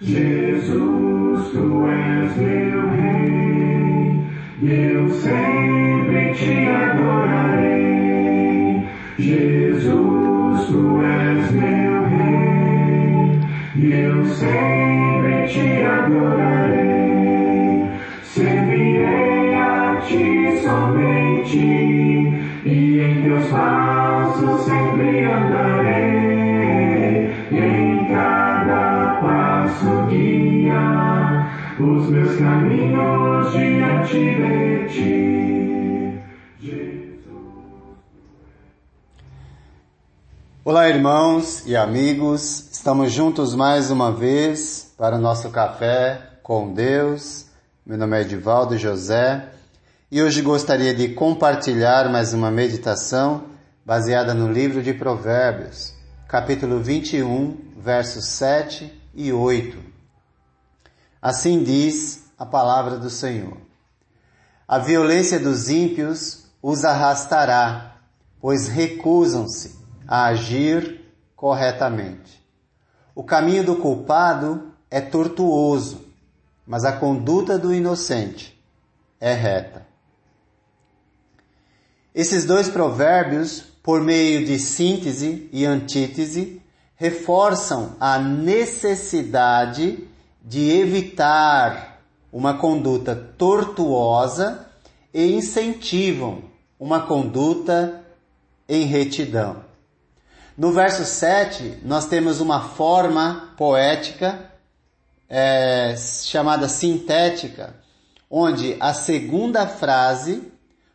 Jesus, tu és meu rei, eu sempre te adorarei. Jesus, tu és meu rei, eu sempre te adorarei. Servirei a ti somente, e em teus passos caminhos diante de ti. Jesus. Olá, irmãos e amigos, estamos juntos mais uma vez para o nosso café com Deus. Meu nome é Edivaldo José e hoje gostaria de compartilhar mais uma meditação baseada no livro de Provérbios, capítulo 21, versos 7 e 8. Assim diz a palavra do Senhor: A violência dos ímpios os arrastará, pois recusam-se a agir corretamente. O caminho do culpado é tortuoso, mas a conduta do inocente é reta. Esses dois provérbios, por meio de síntese e antítese, reforçam a necessidade de evitar uma conduta tortuosa e incentivam uma conduta em retidão. No verso 7, nós temos uma forma poética é, chamada sintética, onde a segunda frase,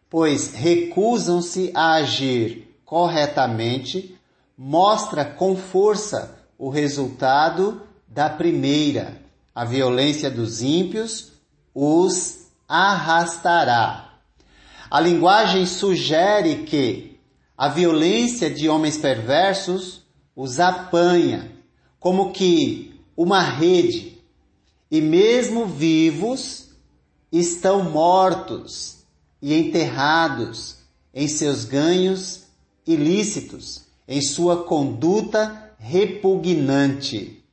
pois recusam-se a agir corretamente, mostra com força o resultado da primeira. A violência dos ímpios os arrastará. A linguagem sugere que a violência de homens perversos os apanha, como que uma rede, e mesmo vivos estão mortos e enterrados em seus ganhos ilícitos, em sua conduta repugnante.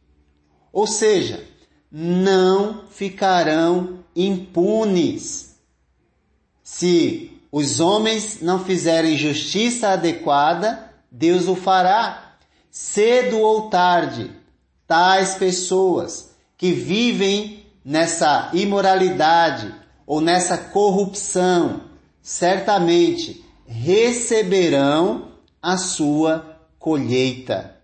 Ou seja, não ficarão impunes se os homens não fizerem justiça adequada, Deus o fará. Cedo ou tarde, tais pessoas que vivem nessa imoralidade ou nessa corrupção, certamente receberão a sua colheita.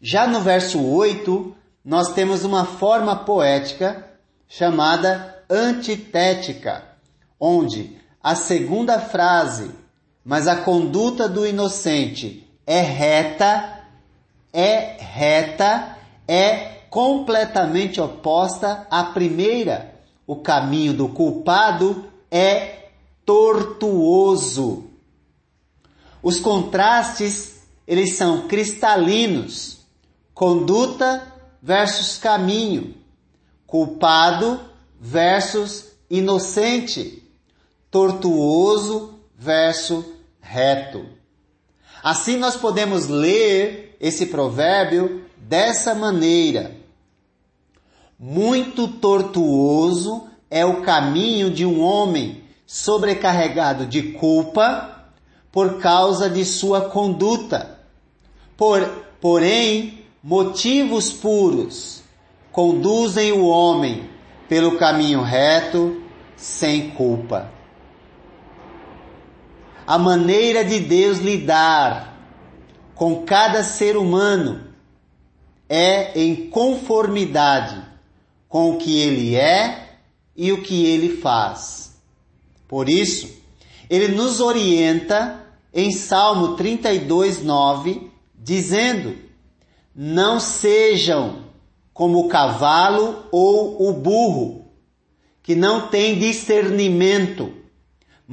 Já no verso 8, nós temos uma forma poética chamada antitética, onde a segunda frase, mas a conduta do inocente é reta, é reta, é completamente oposta à primeira. O caminho do culpado é tortuoso. Os contrastes, eles são cristalinos. Conduta versus caminho. Culpado versus inocente tortuoso verso reto. Assim nós podemos ler esse provérbio dessa maneira. Muito tortuoso é o caminho de um homem sobrecarregado de culpa por causa de sua conduta. Por, porém, motivos puros conduzem o homem pelo caminho reto sem culpa a maneira de Deus lidar com cada ser humano é em conformidade com o que ele é e o que ele faz. Por isso, ele nos orienta em Salmo 32, 9, dizendo: Não sejam como o cavalo ou o burro, que não tem discernimento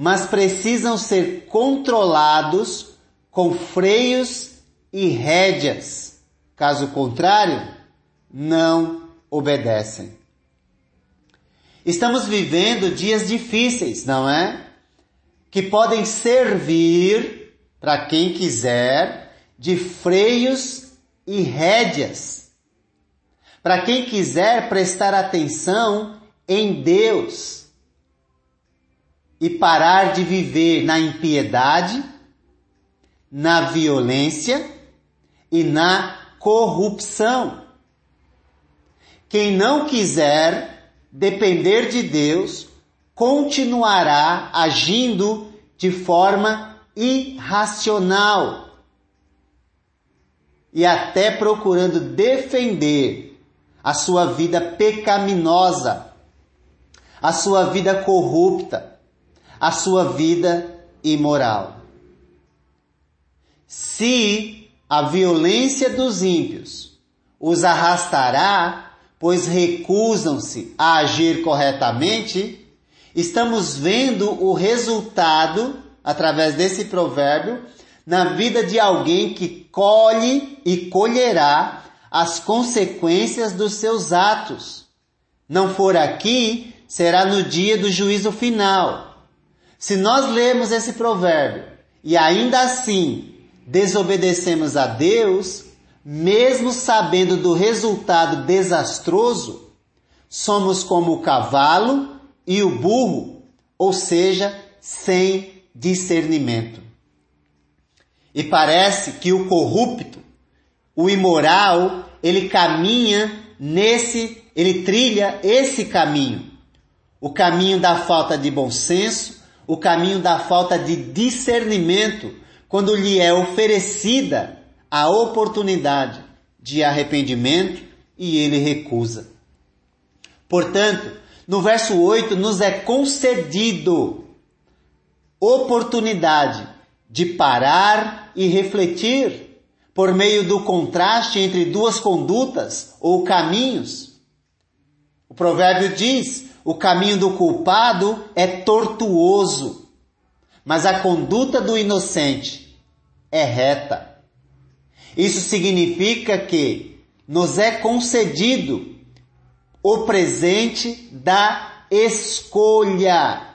mas precisam ser controlados com freios e rédeas. Caso contrário, não obedecem. Estamos vivendo dias difíceis, não é? Que podem servir, para quem quiser, de freios e rédeas, para quem quiser prestar atenção em Deus e parar de viver na impiedade, na violência e na corrupção. Quem não quiser depender de Deus continuará agindo de forma irracional e até procurando defender a sua vida pecaminosa, a sua vida corrupta, a sua vida imoral. Se a violência dos ímpios os arrastará, pois recusam-se a agir corretamente, estamos vendo o resultado, através desse provérbio, na vida de alguém que colhe e colherá as consequências dos seus atos. Não for aqui, será no dia do juízo final. Se nós lermos esse provérbio e ainda assim desobedecemos a Deus, mesmo sabendo do resultado desastroso, somos como o cavalo e o burro, ou seja, sem discernimento. E parece que o corrupto, o imoral, ele caminha nesse, ele trilha esse caminho. O caminho da falta de bom senso, o caminho da falta de discernimento, quando lhe é oferecida a oportunidade de arrependimento e ele recusa. Portanto, no verso 8 nos é concedido oportunidade de parar e refletir por meio do contraste entre duas condutas ou caminhos. O provérbio diz: o caminho do culpado é tortuoso, mas a conduta do inocente é reta. Isso significa que nos é concedido o presente da escolha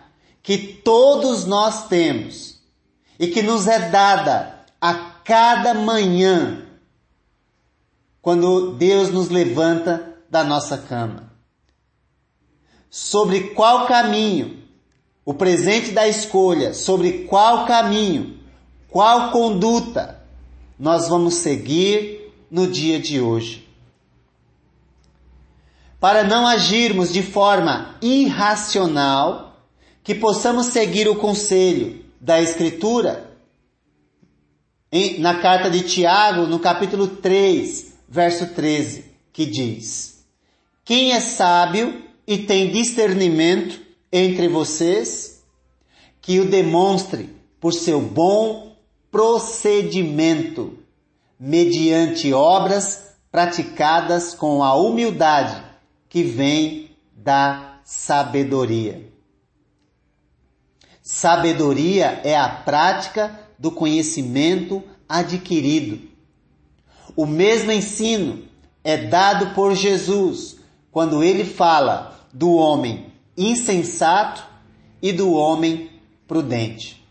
que todos nós temos e que nos é dada a cada manhã quando Deus nos levanta da nossa cama. Sobre qual caminho, o presente da escolha, sobre qual caminho, qual conduta nós vamos seguir no dia de hoje. Para não agirmos de forma irracional, que possamos seguir o conselho da Escritura, em, na carta de Tiago, no capítulo 3, verso 13, que diz: Quem é sábio e tem discernimento entre vocês, que o demonstre por seu bom procedimento, mediante obras praticadas com a humildade que vem da sabedoria. Sabedoria é a prática do conhecimento adquirido. O mesmo ensino é dado por Jesus quando ele fala do homem insensato e do homem prudente.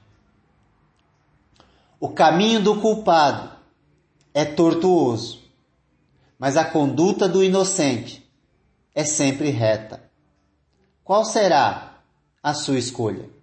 O caminho do culpado é tortuoso, mas a conduta do inocente é sempre reta. Qual será a sua escolha?